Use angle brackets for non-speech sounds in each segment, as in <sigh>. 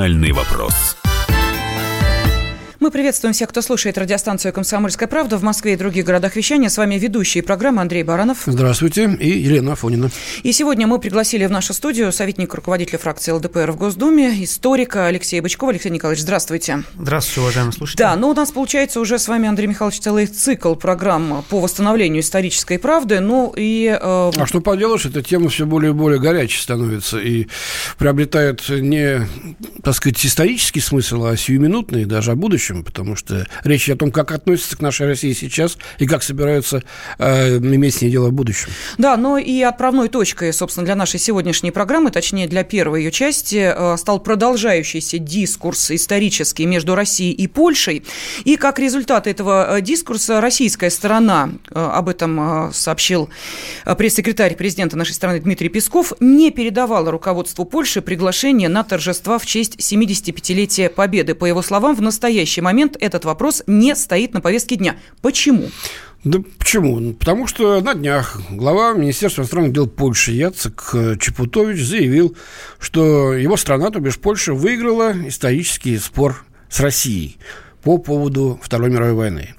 «Национальный вопрос». Мы приветствуем всех, кто слушает радиостанцию «Комсомольская правда» в Москве и других городах вещания. С вами ведущие программы Андрей Баранов. Здравствуйте. И Елена Афонина. И сегодня мы пригласили в нашу студию советника руководителя фракции ЛДПР в Госдуме, историка Алексея Бычкова. Алексей Николаевич, здравствуйте. Здравствуйте, уважаемые слушатели. Да, ну у нас получается уже с вами, Андрей Михайлович, целый цикл программ по восстановлению исторической правды. Ну и... Э... А что поделаешь, эта тема все более и более горячей становится и приобретает не, так сказать, исторический смысл, а сиюминутный, даже о будущем, потому что речь о том, как относятся к нашей России сейчас и как собираются э, иметь с ней дело в будущем. Да, но и отправной точкой, собственно, для нашей сегодняшней программы, точнее, для первой ее части, э, стал продолжающийся дискурс исторический между Россией и Польшей. И как результат этого э, дискурса российская сторона, э, об этом сообщил пресс-секретарь президента нашей страны Дмитрий Песков, не передавала руководству Польши приглашение на торжества в честь 75-летия Победы. По его словам, в настоящий момент этот вопрос не стоит на повестке дня. Почему? Да почему? Потому что на днях глава Министерства иностранных дел Польши Яцек Чепутович заявил, что его страна, то бишь Польша, выиграла исторический спор с Россией по поводу Второй мировой войны.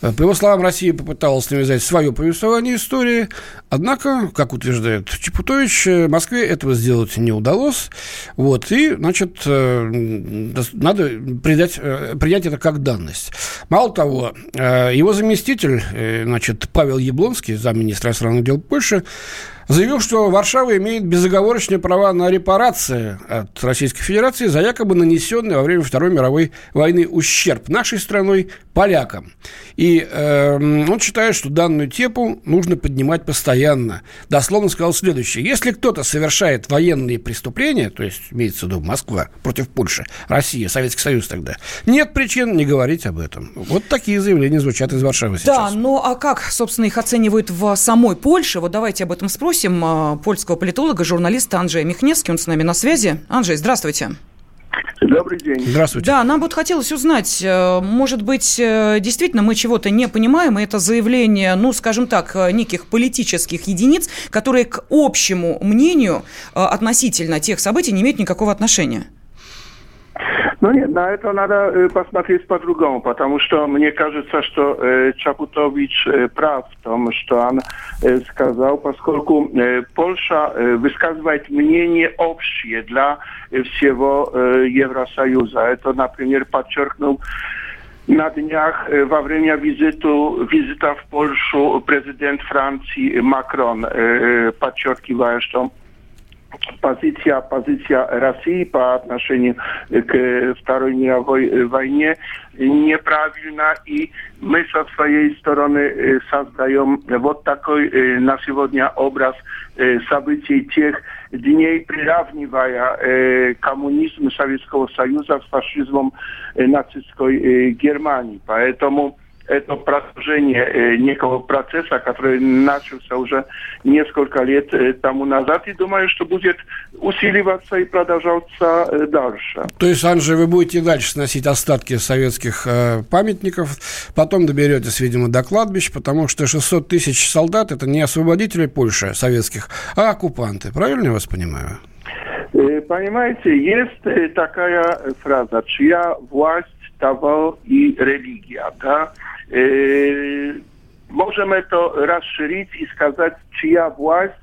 По его словам, Россия попыталась навязать свое повествование истории, однако, как утверждает Чепутович, Москве этого сделать не удалось. Вот, и, значит, э, надо придать, э, принять это как данность. Мало того, э, его заместитель, значит, Павел Яблонский, замминистра иностранных дел Польши, заявил, что Варшава имеет безоговорочные права на репарации от Российской Федерации за якобы нанесенный во время Второй мировой войны ущерб нашей страной полякам. И э, он считает, что данную тему нужно поднимать постоянно. Дословно сказал следующее. Если кто-то совершает военные преступления, то есть имеется в виду Москва против Польши, Россия, Советский Союз тогда, нет причин не говорить об этом. Вот такие заявления звучат из Варшавы сейчас. Да, ну а как, собственно, их оценивают в самой Польше? Вот давайте об этом спросим спросим а, польского политолога, журналиста Анджея Михневский. Он с нами на связи. Анджей, здравствуйте. Добрый день. Здравствуйте. Да, нам вот хотелось узнать, э, может быть, э, действительно мы чего-то не понимаем, и это заявление, ну, скажем так, э, неких политических единиц, которые к общему мнению относительно тех событий не имеют никакого отношения. Ну нет, на это надо э, посмотреть по-другому, потому что мне кажется, что э, Чапутович э, прав в том, что он э, сказал, поскольку э, Польша э, высказывает мнение общее для э, всего э, Евросоюза. Это, например, подчеркнул na dniach во время визиту, визита в Польшу президент Франции Макрон, подчеркивая, что позиция, позиция России по отношению к Второй мировой войне неправильна, и мы со своей стороны создаем вот такой на сегодня образ событий тех дней, приравнивая коммунизм Советского Союза с фашизмом нацистской Германии. Поэтому это продолжение э, некого процесса, который начался уже несколько лет э, тому назад, и думаю, что будет усиливаться и продолжаться э, дальше. То есть, Анжи, вы будете дальше сносить остатки советских памятников, потом доберетесь, видимо, до кладбищ, потому что 600 тысяч солдат – это не освободители Польши советских, а оккупанты. Правильно я вас понимаю? Понимаете, есть такая фраза «чья власть, того и религия». Да? możemy to rozszerzyć i сказать, чья власть,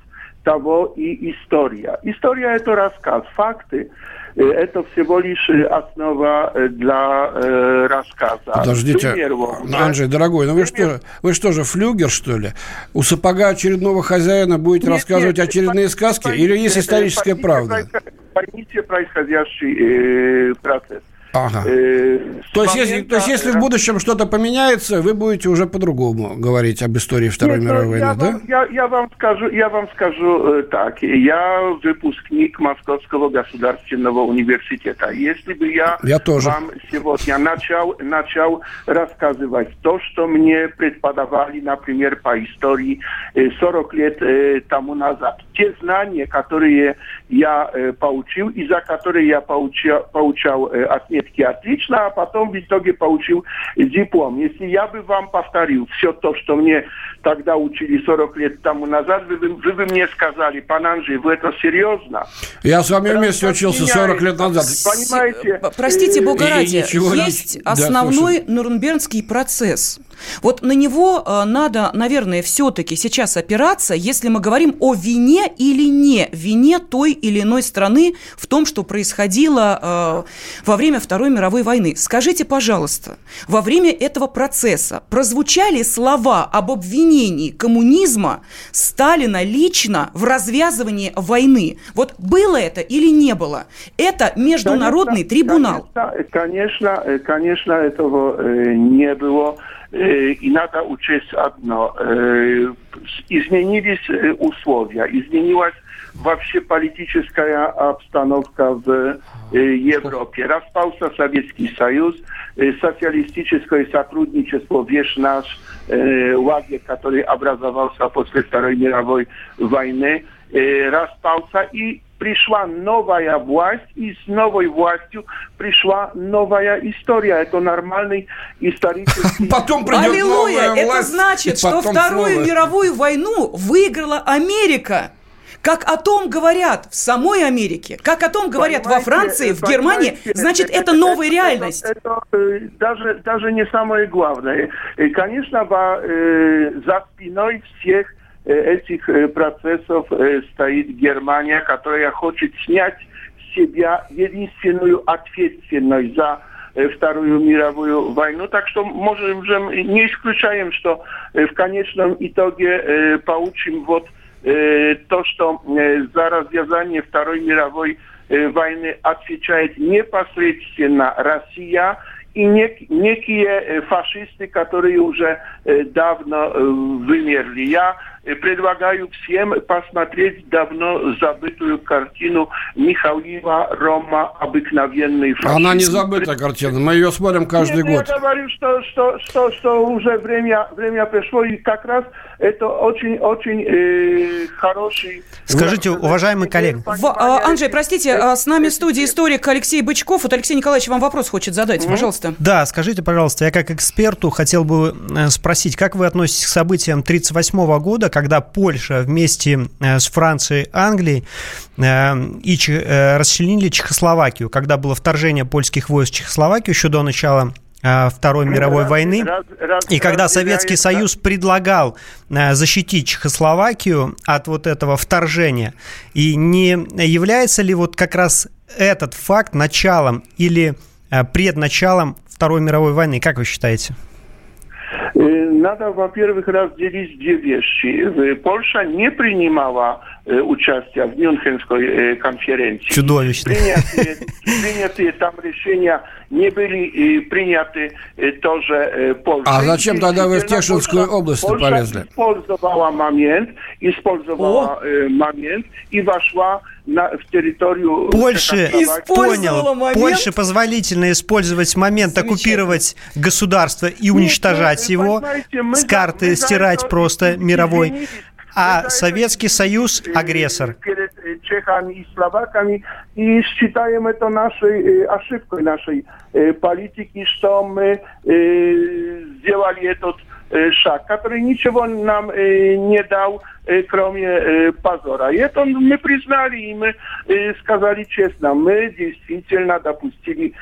того и история. История – это рассказ, факты – это всего лишь основа для э, рассказа. Подождите, примеру, Анджей, дорогой, ну вы что, вы что же, флюгер, что ли? У сапога очередного хозяина будете нет, рассказывать нет, очередные сказки? Поймите, или есть историческая правда? Поймите происходящий э, процесс. Ага. Э, то, есть, если, то есть, если в будущем что-то поменяется, вы будете уже по-другому говорить об истории Второй Нет, мировой я войны, вам, да? Я, я вам скажу, я вам скажу э, так. Я выпускник Московского государственного университета. Если бы я, я тоже. вам сегодня начал, начал рассказывать то, что мне преподавали, например, по истории э, 40 лет э, тому назад, те знания, которые я э, получил и за которые я получал, получал э, отметки отлично, а потом в итоге получил диплом. Если я бы вам повторил все то, что мне тогда учили 40 лет тому назад, вы, вы, вы бы мне сказали, пан Анжи, вы это серьезно? Я с вами вместе учился 40 лет назад. Понимаете? Простите, Бога ради, есть основной да, Нурнбергский процесс. Вот на него э, надо, наверное, все-таки сейчас опираться, если мы говорим о вине или не вине той или иной страны в том, что происходило э, во время Второй мировой войны. Скажите, пожалуйста, во время этого процесса прозвучали слова об обвинении коммунизма Сталина лично в развязывании войны? Вот было это или не было? Это международный конечно, трибунал. Конечно, э, конечно, этого не было. Э, и надо учесть одно. Э, изменились э, условия, изменилась вообще политическая обстановка в Европе. Распался Советский Союз, социалистическое сотрудничество, весь наш лагерь, который образовался после Второй мировой войны, распался и пришла новая власть, и с новой властью пришла новая история. Это нормальный исторический... <laughs> Потом придет Аллилуйя! Это власть, значит, что Вторую снова... мировую войну выиграла Америка. Как о том говорят в самой Америке, как о том говорят понимаете, во Франции, в Германии, значит, это, это новая реальность. Это, это, даже, даже не самое главное. И, конечно, э, за спиной всех Э, этих э, процессов стоит Германия, которая хочет снять с себя единственную ответственность за Вторую мировую войну. Так что можем же не исключаем, что в конечном итоге получим вот то, что за развязание Второй мировой войны отвечает непосредственно Россия, и нек, некие фашисты, которые уже давно вымерли. Я предлагаю всем посмотреть давно забытую картину Михаила Рома «Обыкновенный фашизм». Она не забытая картина, мы ее смотрим каждый Нет, год. Я говорю, что, что, что, что уже время, время пришло, и как раз это очень-очень э, хороший... Скажите, уважаемый коллега. В, а, Анжей, простите, а с нами в студии историк Алексей Бычков. Вот Алексей Николаевич вам вопрос хочет задать, mm-hmm. пожалуйста. Да, скажите, пожалуйста, я как эксперту хотел бы э, спросить, как вы относитесь к событиям 1938 года, когда Польша вместе э, с Францией Англией э, и э, расчленили Чехословакию, когда было вторжение польских войск в Чехословакию еще до начала Второй мировой раз, войны. Раз, раз, и когда Советский Союз предлагал защитить Чехословакию от вот этого вторжения, и не является ли вот как раз этот факт началом или предначалом Второй мировой войны, как вы считаете? Надо, во-первых, разделить две вещи. Польша не принимала участия в Мюнхенской конференции. Чудовищно. Принятые, принятые там решения не были приняты тоже Польшей. А зачем тогда вы в Тешинскую область Польша полезли? использовала момент, использовала О. момент и вошла на, в территорию... Польши, понял, момент. Польше позволительно использовать момент, оккупировать государство и уничтожать Нет, его, с карты стирать просто мировой, а Советский Союз агрессор. Перед Чехами и Словаками, и считаем это нашей ошибкой нашей политики, что мы сделали этот шаг, который ничего нам не дал, кроме позора. И это мы признали, и мы сказали честно, мы действительно допустили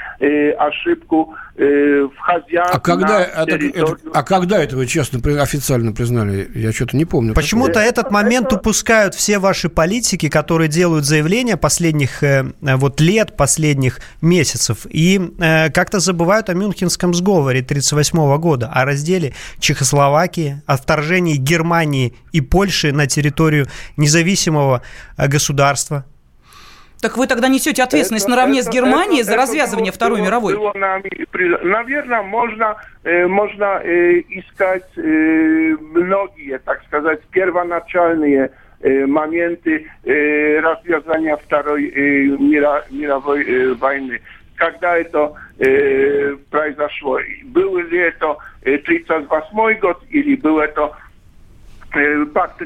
ошибку, входя а когда, это, это, а когда это вы честно, официально признали? Я что-то не помню. Почему-то этот момент это... упускают все ваши политики, которые делают заявления последних вот лет, последних месяцев, и как-то забывают о Мюнхенском сговоре 1938 года, о разделе Чехословакии, о вторжении Германии и Польши на территорию независимого э, государства. Так вы тогда несете ответственность это, наравне это, с Германией это, за развязывание это Второй было, мировой? Было наверное, можно, э, можно э, искать э, многие, так сказать, первоначальные э, моменты э, развязания Второй э, мира, мировой э, войны. Когда это э, произошло? Был ли это 1938 э, год или был это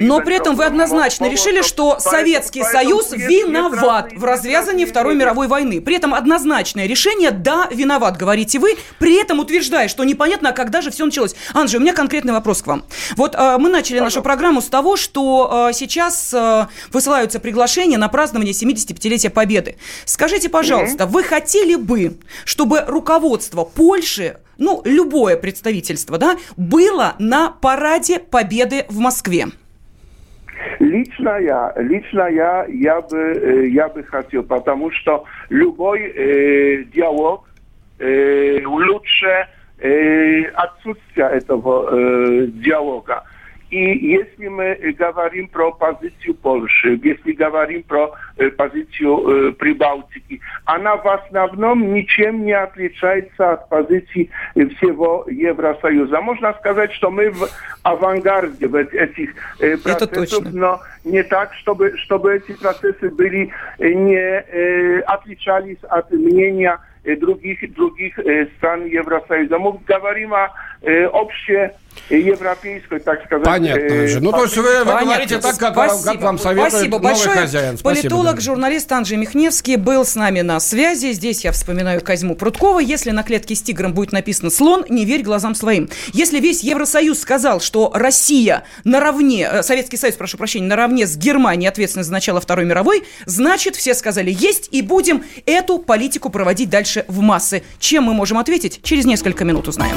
Но при этом вы однозначно решили, что Советский Союз виноват в развязании Второй мировой войны. При этом однозначное решение «да, виноват», говорите вы, при этом утверждая, что непонятно, а когда же все началось. Анжи, у меня конкретный вопрос к вам. Вот э, мы начали нашу программу с того, что э, сейчас э, высылаются приглашения на празднование 75-летия Победы. Скажите, пожалуйста, вы хотели бы, чтобы руководство Польши ну, любое представительство, да, было на параде Победы в Москве? Лично я, лично я, я бы, э, я бы хотел, потому что любой э, диалог э, лучше э, отсутствия этого э, диалога. И если мы говорим про позицию Польши, если говорим про э, позицию э, Прибалтики, она в основном ничем не отличается от позиции всего Евросоюза. Можно сказать, что мы в авангарде в этих э, процессах, но не так, чтобы, чтобы эти процессы были не э, отличались от мнения других, других стран Евросоюза. Мы говорим о общей европейской, так сказать. Понятно же. Ну, то есть вы, вы говорите так, как, как вам советует Спасибо новый большое. хозяин. Спасибо, Политолог, да. журналист Анджей Михневский был с нами на связи. Здесь я вспоминаю Козьму Прудкова. Если на клетке с тигром будет написано «слон», не верь глазам своим. Если весь Евросоюз сказал, что Россия наравне, э, Советский Союз, прошу прощения, наравне с Германией ответственна за начало Второй мировой, значит, все сказали «есть» и будем эту политику проводить дальше в массы. Чем мы можем ответить? Через несколько минут узнаем.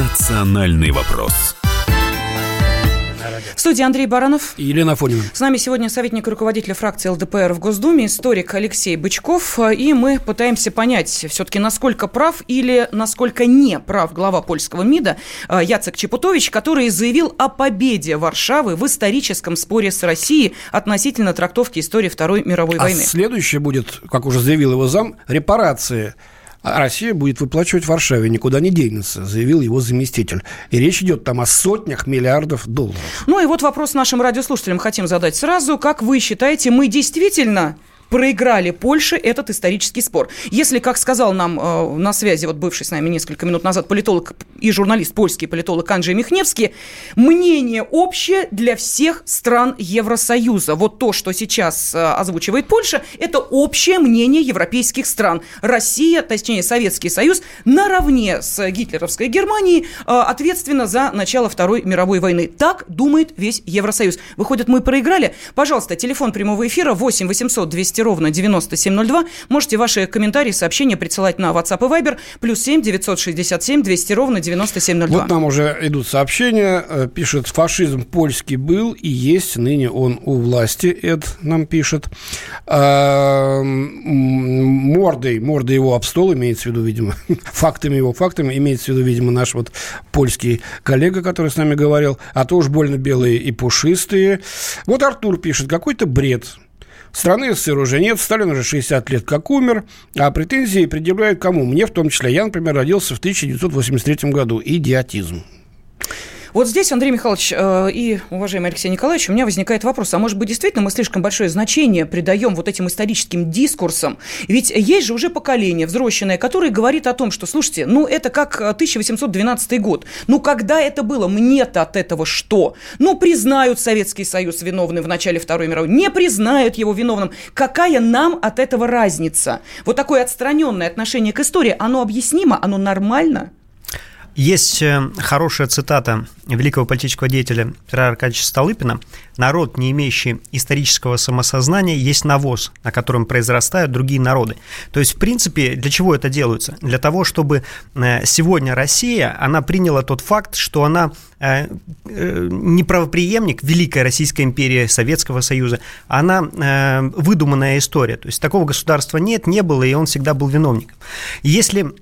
«Национальный вопрос». В студии Андрей Баранов. И Елена Фонина. С нами сегодня советник руководителя фракции ЛДПР в Госдуме, историк Алексей Бычков. И мы пытаемся понять все-таки, насколько прав или насколько не прав глава польского МИДа э, Яцек Чепутович, который заявил о победе Варшавы в историческом споре с Россией относительно трактовки истории Второй мировой а войны. следующее будет, как уже заявил его зам, репарации – Россия будет выплачивать Варшаве, никуда не денется, заявил его заместитель. И речь идет там о сотнях миллиардов долларов. Ну и вот вопрос нашим радиослушателям хотим задать сразу. Как вы считаете, мы действительно проиграли Польше этот исторический спор. Если, как сказал нам э, на связи, вот бывший с нами несколько минут назад политолог и журналист, польский политолог Анджей Михневский, мнение общее для всех стран Евросоюза. Вот то, что сейчас э, озвучивает Польша, это общее мнение европейских стран. Россия, точнее Советский Союз, наравне с гитлеровской Германией э, ответственна за начало Второй мировой войны. Так думает весь Евросоюз. Выходит, мы проиграли? Пожалуйста, телефон прямого эфира 8 800 200 200 ровно 9702. Можете ваши комментарии, сообщения присылать на WhatsApp и Viber. Плюс 7 967 200 ровно 9702. Вот нам уже идут сообщения. Э, пишет, фашизм польский был и есть. Ныне он у власти. Эд нам пишет. А, мордой, мордой его об стол, имеется в виду, видимо, <laughs> фактами его фактами, имеется в виду, видимо, наш вот польский коллега, который с нами говорил, а то уж больно белые и пушистые. Вот Артур пишет, какой-то бред. Страны СССР уже нет, Сталин уже 60 лет как умер, а претензии предъявляют кому? Мне в том числе. Я, например, родился в 1983 году. Идиотизм. Вот здесь, Андрей Михайлович э, и уважаемый Алексей Николаевич, у меня возникает вопрос, а может быть, действительно мы слишком большое значение придаем вот этим историческим дискурсам? Ведь есть же уже поколение взросленное, которое говорит о том, что, слушайте, ну это как 1812 год. Ну когда это было? Мне-то от этого что? Ну признают Советский Союз виновным в начале Второй мировой, не признают его виновным. Какая нам от этого разница? Вот такое отстраненное отношение к истории, оно объяснимо, оно нормально? Есть э, хорошая цитата великого политического деятеля Петра Аркадьевича Столыпина. «Народ, не имеющий исторического самосознания, есть навоз, на котором произрастают другие народы». То есть, в принципе, для чего это делается? Для того, чтобы э, сегодня Россия, она приняла тот факт, что она э, не правоприемник Великой Российской империи, Советского Союза, она выдуманная история. То есть, такого государства нет, не было, и он всегда был виновником. Если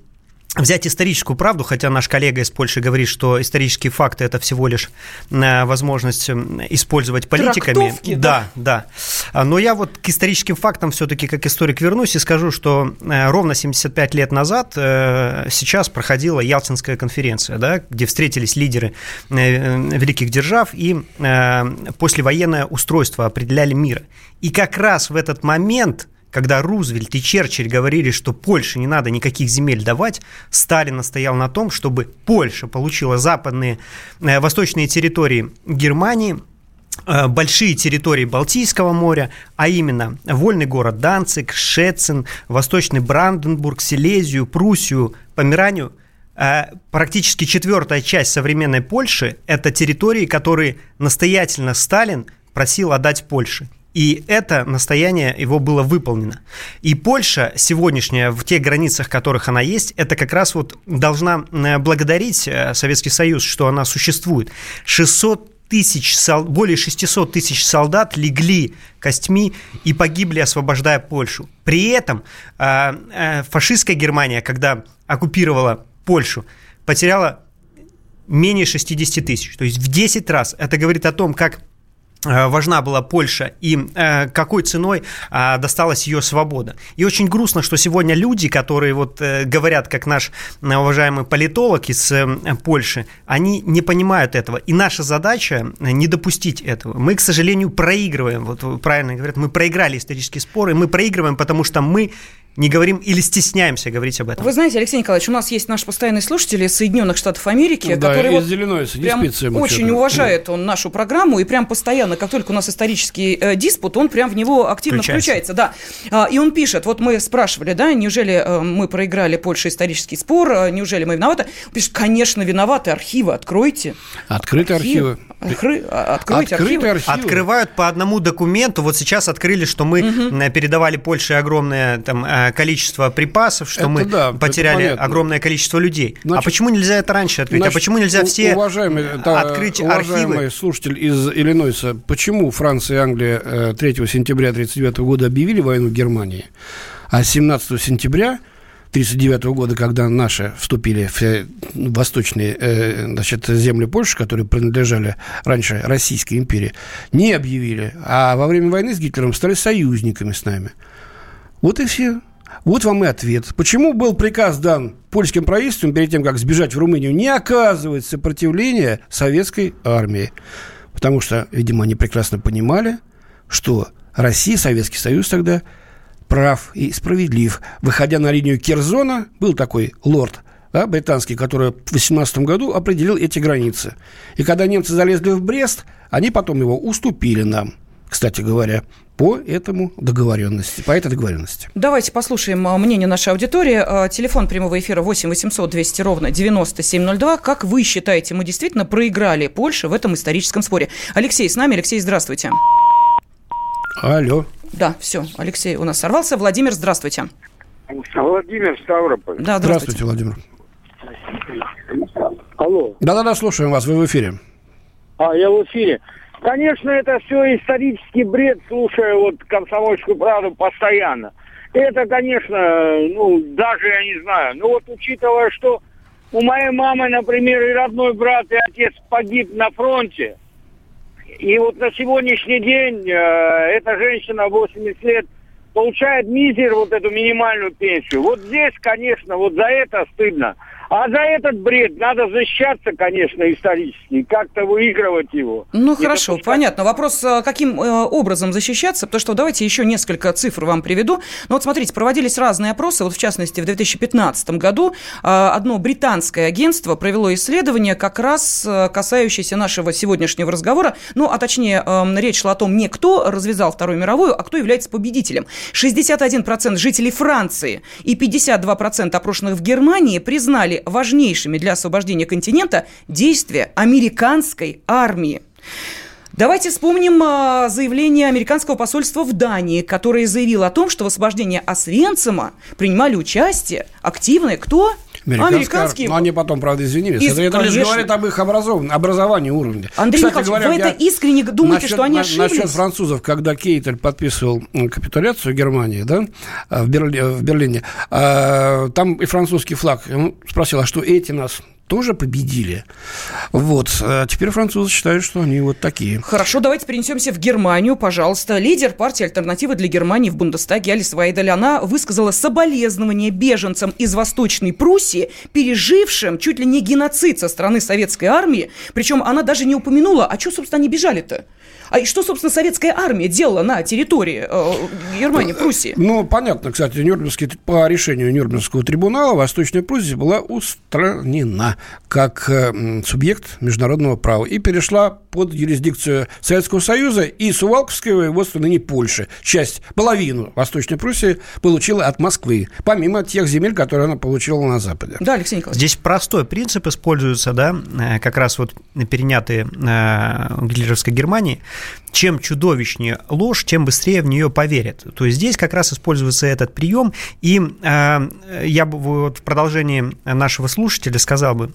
взять историческую правду, хотя наш коллега из Польши говорит, что исторические факты это всего лишь э, возможность использовать политиками. Трактовки, да, да. да. Но я вот к историческим фактам все-таки как историк вернусь и скажу, что э, ровно 75 лет назад э, сейчас проходила Ялтинская конференция, да, где встретились лидеры великих держав и послевоенное устройство определяли мир. И как раз в этот момент когда Рузвельт и Черчилль говорили, что Польше не надо никаких земель давать, Сталин настоял на том, чтобы Польша получила западные, э, восточные территории Германии, э, большие территории Балтийского моря, а именно вольный город Данцик, Шецин, Восточный Бранденбург, Силезию, Пруссию, Померанию. Э, практически четвертая часть современной Польши – это территории, которые настоятельно Сталин просил отдать Польше. И это настояние его было выполнено. И Польша сегодняшняя, в тех границах, которых она есть, это как раз вот должна э, благодарить э, Советский Союз, что она существует. 600 тысяч, более 600 тысяч солдат легли костьми и погибли, освобождая Польшу. При этом э, фашистская Германия, когда оккупировала Польшу, потеряла менее 60 тысяч, то есть в 10 раз. Это говорит о том, как важна была Польша и э, какой ценой э, досталась ее свобода. И очень грустно, что сегодня люди, которые вот э, говорят, как наш э, уважаемый политолог из э, Польши, они не понимают этого. И наша задача э, не допустить этого. Мы, к сожалению, проигрываем. Вот правильно говорят, мы проиграли исторические споры. Мы проигрываем, потому что мы не говорим или стесняемся говорить об этом. Вы знаете, Алексей Николаевич, у нас есть наш постоянный слушатель из Соединенных Штатов Америки, да, который из вот Иллинойса, прям очень уважает он нашу программу, и прям постоянно, как только у нас исторический э, диспут, он прям в него активно включается. включается. Да. А, и он пишет, вот мы спрашивали, да, неужели э, мы проиграли Польше исторический спор, э, неужели мы виноваты? Он пишет, конечно, виноваты, архивы откройте. Открыты архивы. архивы. Откройте архивы. архивы. Открывают по одному документу. Вот сейчас открыли, что мы угу. передавали Польше огромное там э, количество припасов, что это мы да, потеряли огромное количество людей. А значит, а почему нельзя это раньше открыть? Значит, а почему нельзя все уважаемый, это, открыть уважаемый архивы? слушатель из Иллинойса, почему Франция и Англия 3 э, сентября 1939 года объявили войну Германии, а 17 сентября 1939 года, когда наши вступили в э, восточные э, значит, земли Польши, которые принадлежали раньше Российской империи, не объявили, а во время войны с Гитлером стали союзниками с нами. Вот и все. Вот вам и ответ. Почему был приказ дан польским правительством перед тем, как сбежать в Румынию, не оказывать сопротивления советской армии? Потому что, видимо, они прекрасно понимали, что Россия, Советский Союз тогда прав и справедлив. Выходя на линию Керзона, был такой лорд да, британский, который в 18 году определил эти границы. И когда немцы залезли в Брест, они потом его уступили нам, кстати говоря по этому договоренности, по этой договоренности. Давайте послушаем а, мнение нашей аудитории. А, телефон прямого эфира 8 800 200 ровно 9702. Как вы считаете, мы действительно проиграли Польше в этом историческом споре? Алексей с нами. Алексей, здравствуйте. Алло. Да, все, Алексей у нас сорвался. Владимир, здравствуйте. Владимир Ставрополь. Да, здравствуйте. здравствуйте, Владимир. Алло. Да-да-да, слушаем вас, вы в эфире. А, я в эфире. Конечно, это все исторический бред, слушая вот комсомольскую правду постоянно. Это, конечно, ну, даже я не знаю. Ну вот учитывая, что у моей мамы, например, и родной брат, и отец погиб на фронте, и вот на сегодняшний день э, эта женщина 80 лет получает мизер, вот эту минимальную пенсию. Вот здесь, конечно, вот за это стыдно. А за этот бред надо защищаться, конечно, исторически, как-то выигрывать его. Ну, хорошо, допускать... понятно. Вопрос, э, каким э, образом защищаться, потому что давайте еще несколько цифр вам приведу. Ну, вот смотрите, проводились разные опросы, вот в частности, в 2015 году э, одно британское агентство провело исследование, как раз касающееся нашего сегодняшнего разговора, ну, а точнее, эм, речь шла о том, не кто развязал Вторую мировую, а кто является победителем. 61% жителей Франции и 52% опрошенных в Германии признали важнейшими для освобождения континента действия американской армии. Давайте вспомним а, заявление американского посольства в Дании, которое заявило о том, что в освобождении Освенцима принимали участие активные кто? Американские. Но они потом, правда, извинились. Из, это, это лишь говорит об их образовании, образовании уровня. Андрей Кстати, Михайлович, говоря, вы это искренне думаете, насчет, что они ошиблись? Насчет французов, когда Кейтель подписывал капитуляцию Германии, да, в, Берли, в Берлине, а, там и французский флаг. Он спросил, а что эти нас тоже победили. Вот. А теперь французы считают, что они вот такие. Хорошо, давайте перенесемся в Германию, пожалуйста. Лидер партии «Альтернативы для Германии» в Бундестаге Алис Вайдель, она высказала соболезнования беженцам из Восточной Пруссии, пережившим чуть ли не геноцид со стороны советской армии. Причем она даже не упомянула, а что, собственно, они бежали-то? А что, собственно, советская армия делала на территории э, Германии, Пруссии? Ну, понятно, кстати, Нюрнбергский, по решению Нюрнбергского трибунала Восточная Пруссия была устранена как э, субъект международного права и перешла под юрисдикцию Советского Союза и Сувалковское воеводство ныне Польши. Часть, половину Восточной Пруссии получила от Москвы, помимо тех земель, которые она получила на Западе. Да, Алексей Николаевич. Здесь простой принцип используется, да, э, как раз вот перенятые э, гитлеровской Германии – чем чудовищнее ложь, тем быстрее в нее поверят. То есть здесь как раз используется этот прием, и э, я бы вот в продолжении нашего слушателя сказал бы,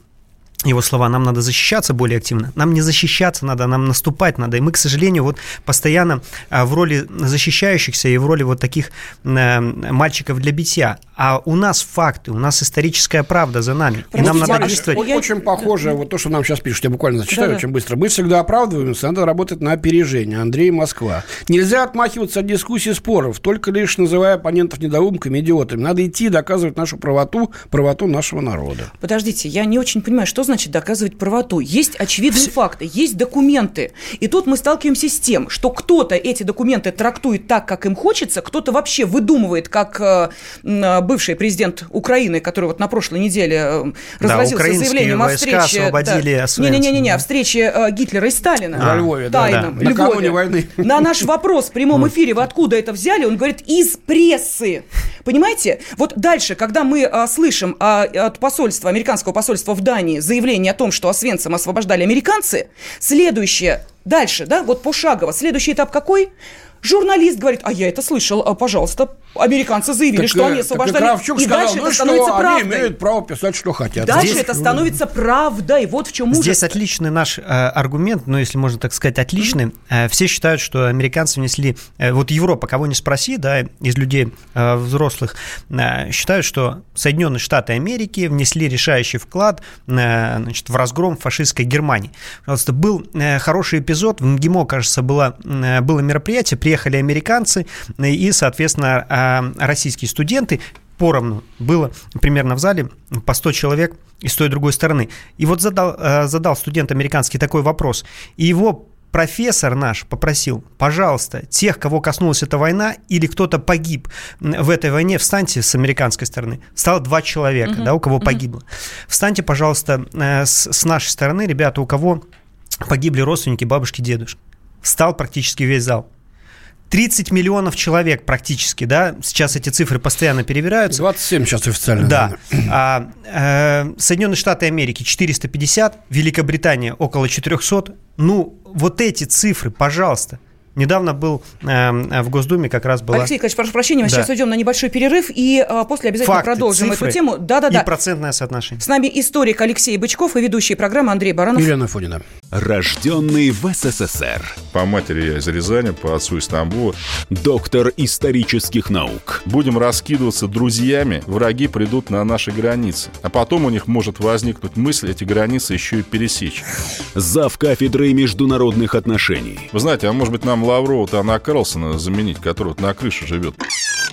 его слова, нам надо защищаться более активно. Нам не защищаться надо, нам наступать надо. И мы, к сожалению, вот постоянно а, в роли защищающихся и в роли вот таких э, мальчиков для битья. А у нас факты, у нас историческая правда за нами. И нам надо действовать. Очень похоже, вот то, что нам сейчас пишут, я буквально зачитаю да, очень быстро. Мы всегда оправдываемся, надо работать на опережение. Андрей Москва. Нельзя отмахиваться от дискуссий, споров, только лишь называя оппонентов недоумками, идиотами. Надо идти доказывать нашу правоту, правоту нашего народа. Подождите, я не очень понимаю, что значит значит доказывать правоту? Есть очевидные факты, есть документы. И тут мы сталкиваемся с тем, что кто-то эти документы трактует так, как им хочется, кто-то вообще выдумывает, как э, э бывший президент Украины, который вот на прошлой неделе э, разразился да, заявлением о встрече... Да, не-не-не, о встрече э, Гитлера и Сталина. А, Львове, да. Тайном, да. Львове. войны. На наш вопрос в прямом эфире, вы откуда это взяли, он говорит, из прессы. Понимаете? Вот дальше, когда мы а, слышим а, от посольства, американского посольства в Дании заявление заявление о том, что Освенцим освобождали американцы, следующее, дальше, да, вот пошагово, следующий этап какой? Журналист говорит, а я это слышал, а, пожалуйста, американцы заявили, так, что они освобождали. Так и, и дальше ну, это становится что правдой. Они имеют право писать, что хотят. Дальше Здесь... это становится правдой. Вот в чем ужас. Здесь отличный наш э, аргумент, ну, если можно так сказать, отличный. Mm-hmm. Э, все считают, что американцы внесли... Э, вот Европа, кого не спроси, да, из людей э, взрослых, э, считают, что Соединенные Штаты Америки внесли решающий вклад э, значит, в разгром фашистской Германии. Пожалуйста, был э, хороший эпизод. В МГИМО, кажется, было, э, было мероприятие, при приехали американцы и, соответственно, а, российские студенты поровну было примерно в зале по 100 человек и с той и другой стороны. И вот задал, а, задал студент американский такой вопрос. И его профессор наш попросил, пожалуйста, тех, кого коснулась эта война, или кто-то погиб в этой войне, встаньте с американской стороны. Стало два человека, uh-huh. да, у кого uh-huh. погибло. Встаньте, пожалуйста, э, с, с нашей стороны, ребята, у кого погибли родственники, бабушки, дедушки. Встал практически весь зал. 30 миллионов человек практически, да, сейчас эти цифры постоянно перевираются. 27 сейчас официально. Да. А, э, Соединенные Штаты Америки 450, Великобритания около 400. Ну, вот эти цифры, пожалуйста, Недавно был э, в Госдуме как раз была... Алексей Николаевич, прошу прощения, мы да. сейчас уйдем на небольшой перерыв, и э, после обязательно Факты, продолжим цифры эту тему. Да-да-да. И процентное соотношение. С нами историк Алексей Бычков и ведущий программы Андрей Баранов. Елена Фонина. Рожденный в СССР. По матери я из Рязани, по отцу из Тамбова. Доктор исторических наук. Будем раскидываться друзьями, враги придут на наши границы. А потом у них может возникнуть мысль эти границы еще и пересечь. Зав кафедрой международных отношений. Вы знаете, а может быть нам Лаврова-то она Карлсона заменить, который вот на крыше живет.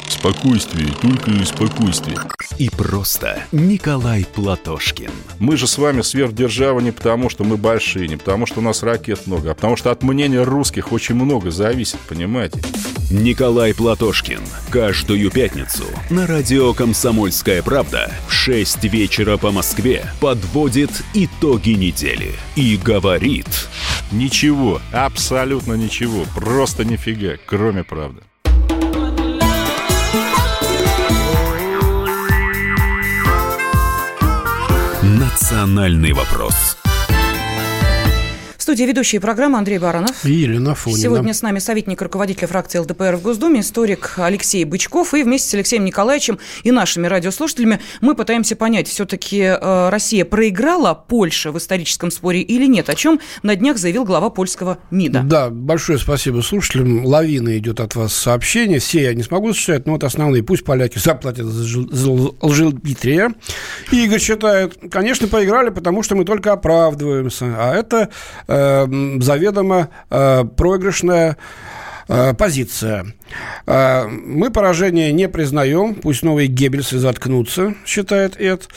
Спокойствие, только спокойствие. И просто Николай Платошкин. Мы же с вами сверхдержава не потому, что мы большие, не потому, что у нас ракет много, а потому что от мнения русских очень много зависит, понимаете? Николай Платошкин. Каждую пятницу на радио «Комсомольская правда» в 6 вечера по Москве подводит итоги недели и говорит... Ничего, абсолютно ничего, просто нифига, кроме правды. «Национальный вопрос» студии ведущие программы Андрей Баранов. И Елена Фонина. Сегодня с нами советник руководителя фракции ЛДПР в Госдуме, историк Алексей Бычков. И вместе с Алексеем Николаевичем и нашими радиослушателями мы пытаемся понять, все-таки э, Россия проиграла Польше в историческом споре или нет, о чем на днях заявил глава польского МИДа. Да, большое спасибо слушателям. Лавина идет от вас сообщения. Все я не смогу зачитать, но вот основные. Пусть поляки заплатят за лжедмитрия. Игорь считает, конечно, проиграли, потому что мы только оправдываемся. А это заведомо э, проигрышная э, позиция. Мы поражение не признаем, пусть новые Геббельсы заткнутся, считает Эд.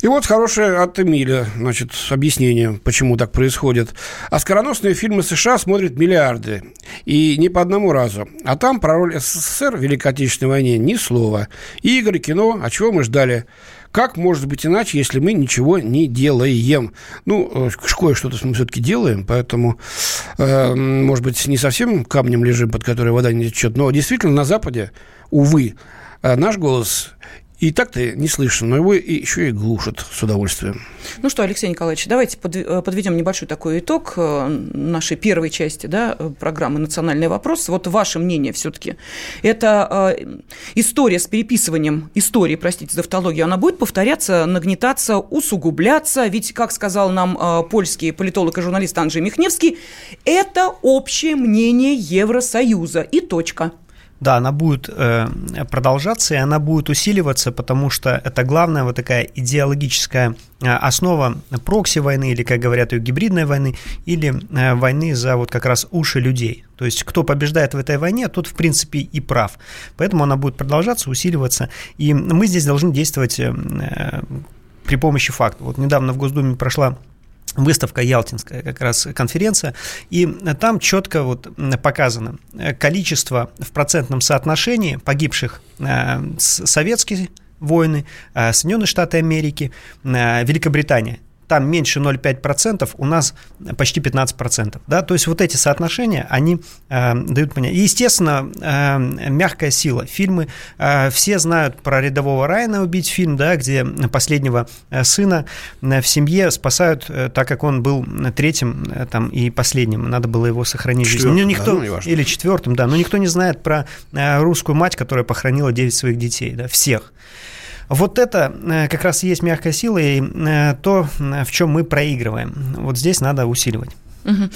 И вот хорошее от Эмиля, значит, объяснение, почему так происходит. А скороносные фильмы США смотрят миллиарды, и не по одному разу. А там про роль СССР в Великой Отечественной войне ни слова. Игры, кино, а чего мы ждали? Как может быть иначе, если мы ничего не делаем? Ну, э, кое-что-то мы все-таки делаем, поэтому, э, может быть, не совсем камнем лежим, под который вода не течет, но действительно на Западе, увы, э, наш голос и так-то не слышно, но его еще и глушат с удовольствием. Ну что, Алексей Николаевич, давайте э, подведем небольшой такой итог э, нашей первой части да, программы «Национальный вопрос». Вот ваше мнение все-таки. Это э, история с переписыванием истории, простите за автологию, она будет повторяться, нагнетаться, усугубляться? Ведь, как сказал нам польский политолог и журналист Анджей Михневский, это общее мнение Евросоюза и точка. Да, она будет э, продолжаться, и она будет усиливаться, потому что это главная вот такая идеологическая э, основа прокси-войны, или, как говорят, ее гибридной войны, или э, войны за вот как раз уши людей. То есть, кто побеждает в этой войне, тот, в принципе, и прав. Поэтому она будет продолжаться, усиливаться, и мы здесь должны действовать э, при помощи фактов. Вот недавно в Госдуме прошла выставка Ялтинская, как раз конференция, и там четко вот показано количество в процентном соотношении погибших э, советские войны, э, Соединенные Штаты Америки, э, Великобритания – там меньше 0,5%, у нас почти 15%. Да? То есть вот эти соотношения, они э, дают понять. И, естественно, э, мягкая сила. Фильмы, э, все знают про рядового Райана «Убить фильм», да, где последнего э, сына э, в семье спасают, э, так как он был третьим там, и последним. Надо было его сохранить жизни. Ну, никто, да, ну, или четвертым, да. Но никто не знает про русскую мать, которая похоронила 9 своих детей, да, всех. Вот это э, как раз и есть мягкая сила и э, то, в чем мы проигрываем. Вот здесь надо усиливать. Угу.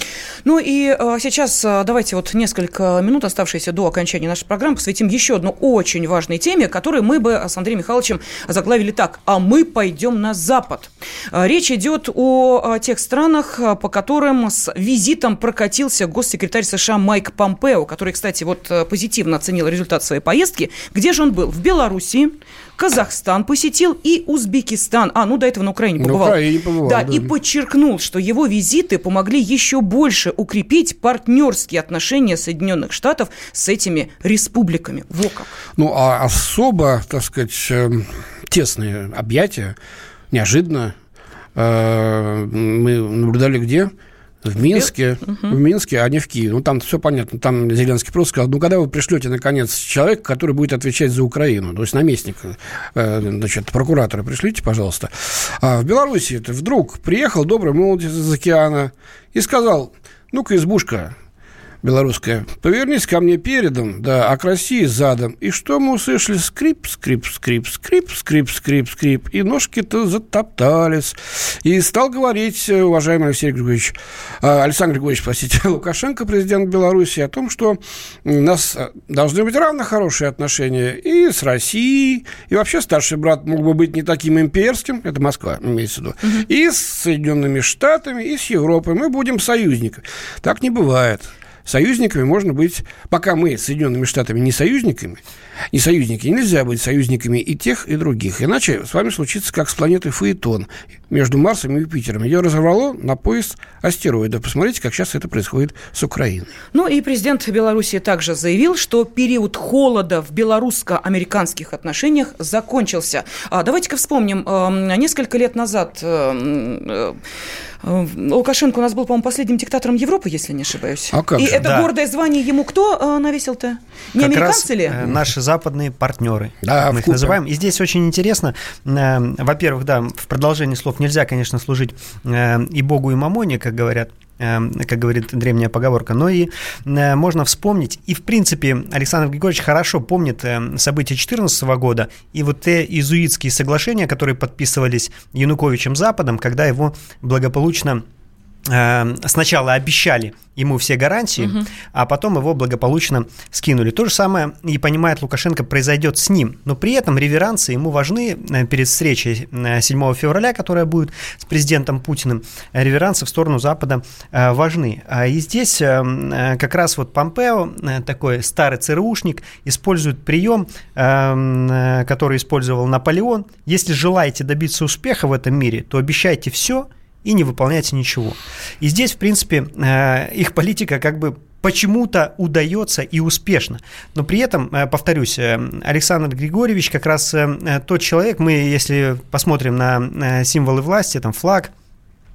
Ну и а, сейчас давайте вот несколько минут, оставшиеся до окончания нашей программы, посвятим еще одной очень важной теме, которую мы бы с Андреем Михайловичем заглавили так. А мы пойдем на Запад. А, речь идет о тех странах, по которым с визитом прокатился госсекретарь США Майк Помпео, который, кстати, вот позитивно оценил результат своей поездки. Где же он был? В Белоруссии, Казахстан посетил и Узбекистан. А, ну до этого на Украине побывал. На Украине побывал да, да, и подчеркнул, что его визиты помогли еще больше укрепить партнерские отношения Соединенных Штатов с этими республиками. Во как. Ну, а особо, так сказать, эм, тесные объятия, неожиданно, э, мы наблюдали где? В Минске, угу. в Минске, а не в Киеве. Ну, там все понятно. Там Зеленский просто сказал, ну, когда вы пришлете, наконец, человека, который будет отвечать за Украину, то есть наместник, э, значит, прокуратора пришлите, пожалуйста. А в Беларуси это вдруг приехал добрый молодец из океана и сказал, ну-ка, избушка, белорусская. Повернись ко мне передом, да, а к России задом. И что мы услышали? Скрип, скрип, скрип, скрип, скрип, скрип, скрип. И ножки-то затоптались. И стал говорить, э, уважаемый Алексей Григорьевич, э, Александр Григорьевич, простите, <laughs> Лукашенко, президент Беларуси, о том, что у нас э, должны быть равно хорошие отношения и с Россией, и вообще старший брат мог бы быть не таким имперским, это Москва, имеется в виду, угу. и с Соединенными Штатами, и с Европой. Мы будем союзниками. Так не бывает союзниками можно быть, пока мы с Соединенными Штатами не союзниками, не союзники, нельзя быть союзниками и тех, и других. Иначе с вами случится, как с планетой Фаэтон между Марсом и Юпитером. Ее разорвало на пояс астероидов. Посмотрите, как сейчас это происходит с Украиной. Ну и президент Беларуси также заявил, что период холода в белорусско-американских отношениях закончился. А, давайте-ка вспомним. Несколько лет назад Э, Лукашенко у нас был, по-моему, последним диктатором Европы, если не ошибаюсь. А как И же? это да. гордое звание ему кто э, навесил-то? Не как американцы раз, ли? Э, наши западные партнеры, да, мы их называем. И здесь очень интересно, во-первых, да, в продолжении слов грехов нельзя, конечно, служить э, и Богу, и Мамоне, как говорят как говорит древняя поговорка, но и можно вспомнить, и в принципе Александр Григорьевич хорошо помнит события 2014 года и вот те иезуитские соглашения, которые подписывались Януковичем Западом, когда его благополучно сначала обещали ему все гарантии, угу. а потом его благополучно скинули. То же самое, и понимает Лукашенко, произойдет с ним. Но при этом реверансы ему важны э, перед встречей 7 э, февраля, которая будет с президентом Путиным. Реверансы в сторону Запада э, важны. А и здесь как раз вот Помпео, такой старый ЦРУшник, использует прием, эм, который использовал Наполеон. Если желаете добиться успеха в этом мире, то обещайте все – и не выполняете ничего. И здесь, в принципе, э, их политика как бы почему-то удается и успешно. Но при этом, э, повторюсь, э, Александр Григорьевич как раз тот человек, мы, если посмотрим на символы власти, там флаг,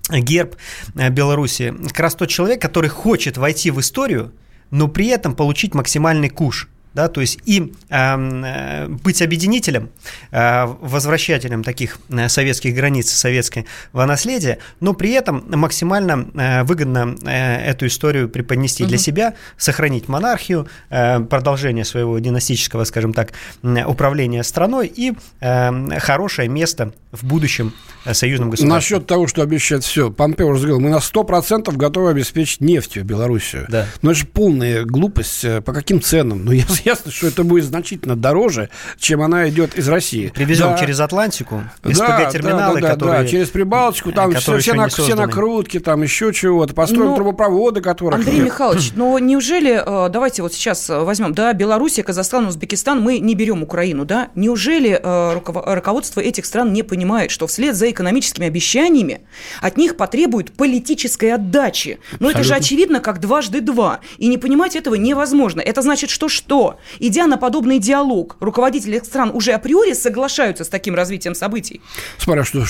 герб Беларуси, как раз тот человек, который хочет войти в историю, но при этом получить максимальный куш – да, то есть и э, быть объединителем, э, возвращателем таких э, советских границ, советского наследия, но при этом максимально э, выгодно э, эту историю преподнести угу. для себя, сохранить монархию, э, продолжение своего династического, скажем так, управления страной и э, хорошее место в будущем э, союзном государстве. Насчет того, что обещать все, Помпео уже говорил, мы на 100% готовы обеспечить нефтью Белоруссию. Да. Но это же полная глупость. Э, по каким ценам? Ну, я <laughs> ясно, что это будет значительно дороже, чем она идет из России. Привезем да. через Атлантику, СПГ-терминалы, да, да, которые... Да, через Прибалтику, там все, все, на, все накрутки, там еще чего-то, построим ну, трубопроводы, которые... Андрей нет. Михайлович, ну неужели, э, давайте вот сейчас возьмем, да, Белоруссия, Казахстан, Узбекистан, мы не берем Украину, да, неужели э, руководство этих стран не понимает, что вслед за экономическими обещаниями от них потребуют политической отдачи? Но это же очевидно, как дважды два, и не понимать этого невозможно. Это значит, что что? Идя на подобный диалог, руководители стран уже априори соглашаются с таким развитием событий? Смотря что,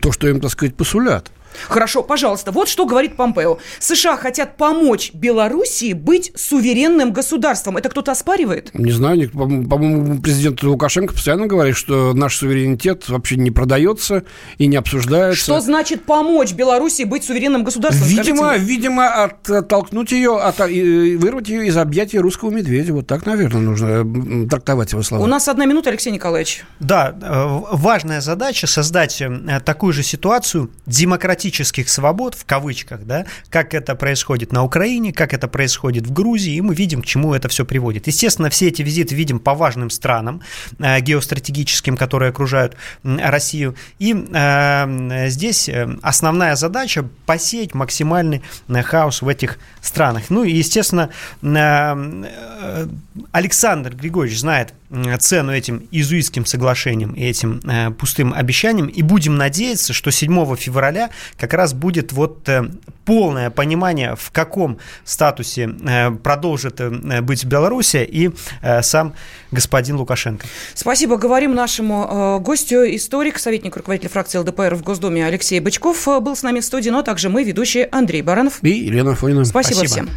то, что им, так сказать, посулят. Хорошо, пожалуйста, вот что говорит Помпео. США хотят помочь Белоруссии быть суверенным государством. Это кто-то оспаривает? Не знаю, по-моему, президент Лукашенко постоянно говорит, что наш суверенитет вообще не продается и не обсуждается. Что значит помочь Белоруссии быть суверенным государством? Видимо, видимо оттолкнуть ее, от, вырвать ее из объятий русского медведя. Вот так, наверное, нужно трактовать его слова. У нас одна минута, Алексей Николаевич. Да, э, важная задача создать э, такую же ситуацию демократическую демократических свобод, в кавычках, да, как это происходит на Украине, как это происходит в Грузии, и мы видим, к чему это все приводит. Естественно, все эти визиты видим по важным странам э, геостратегическим, которые окружают Россию. И э, здесь э, основная задача посеять максимальный э, хаос в этих странах. Ну и, естественно, э, Александр Григорьевич знает цену этим изуитским соглашениям и этим э, пустым обещаниям, и будем надеяться, что 7 февраля как раз будет вот э, полное понимание, в каком статусе э, продолжит э, быть Белоруссия и э, сам господин Лукашенко. Спасибо. Говорим нашему э, гостю, историк, советник руководителя фракции ЛДПР в Госдуме Алексей Бычков э, был с нами в студии, но также мы, ведущие Андрей Баранов. И Елена Фонина. Спасибо, Спасибо. всем.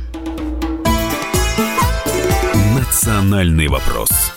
Национальный вопрос.